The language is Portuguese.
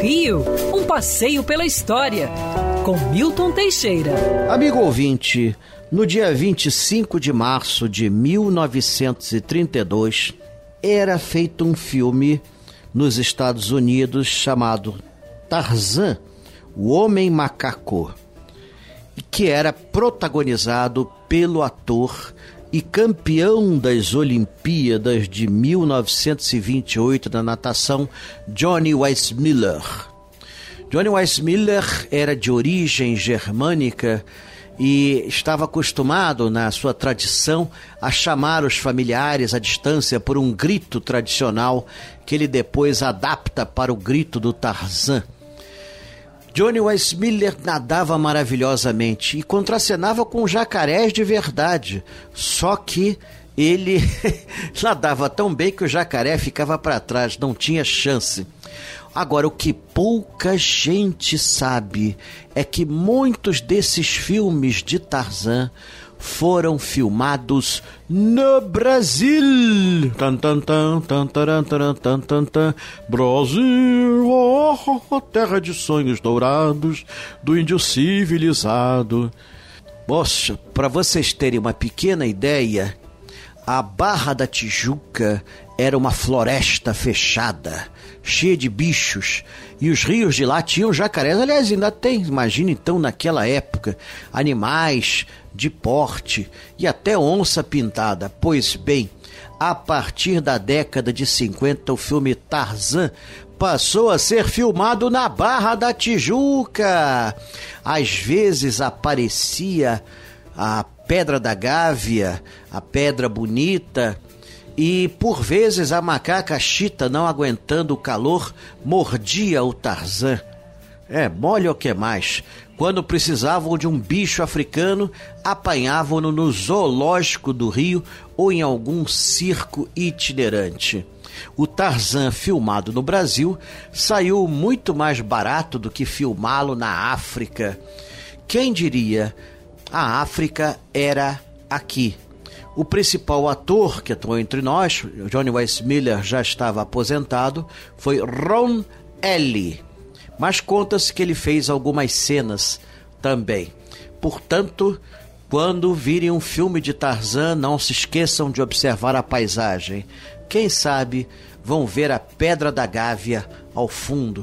Rio, um passeio pela história, com Milton Teixeira. Amigo ouvinte, no dia 25 de março de 1932, era feito um filme nos Estados Unidos chamado Tarzan, o Homem Macaco, que era protagonizado pelo ator e campeão das Olimpíadas de 1928 da natação, Johnny Weissmiller. Johnny Weissmiller era de origem germânica e estava acostumado, na sua tradição, a chamar os familiares à distância por um grito tradicional que ele depois adapta para o grito do Tarzan. Johnny Weissmiller nadava maravilhosamente e contracenava com jacarés de verdade. Só que ele nadava tão bem que o jacaré ficava para trás, não tinha chance. Agora, o que pouca gente sabe é que muitos desses filmes de Tarzan foram filmados no Brasil. Tan, tan, tan, tan, taran, tan, tan, tan. Brasil, oh, terra de sonhos dourados, do índio civilizado. Poxa, para vocês terem uma pequena ideia, a Barra da Tijuca era uma floresta fechada, cheia de bichos, e os rios de lá tinham jacarés. Aliás, ainda tem, imagina então naquela época, animais de porte e até onça pintada. Pois bem, a partir da década de 50, o filme Tarzan passou a ser filmado na Barra da Tijuca. Às vezes aparecia a Pedra da Gávea, a Pedra Bonita, e por vezes a macaca chita, não aguentando o calor, mordia o Tarzan. É, mole o que mais. Quando precisavam de um bicho africano, apanhavam-no no zoológico do Rio ou em algum circo itinerante. O Tarzan filmado no Brasil saiu muito mais barato do que filmá-lo na África. Quem diria? A África era aqui. O principal ator que atuou entre nós, Johnny Weissmiller, já estava aposentado, foi Ron Ellie mas conta-se que ele fez algumas cenas também. Portanto, quando virem um filme de Tarzan, não se esqueçam de observar a paisagem. Quem sabe vão ver a Pedra da Gávea ao fundo.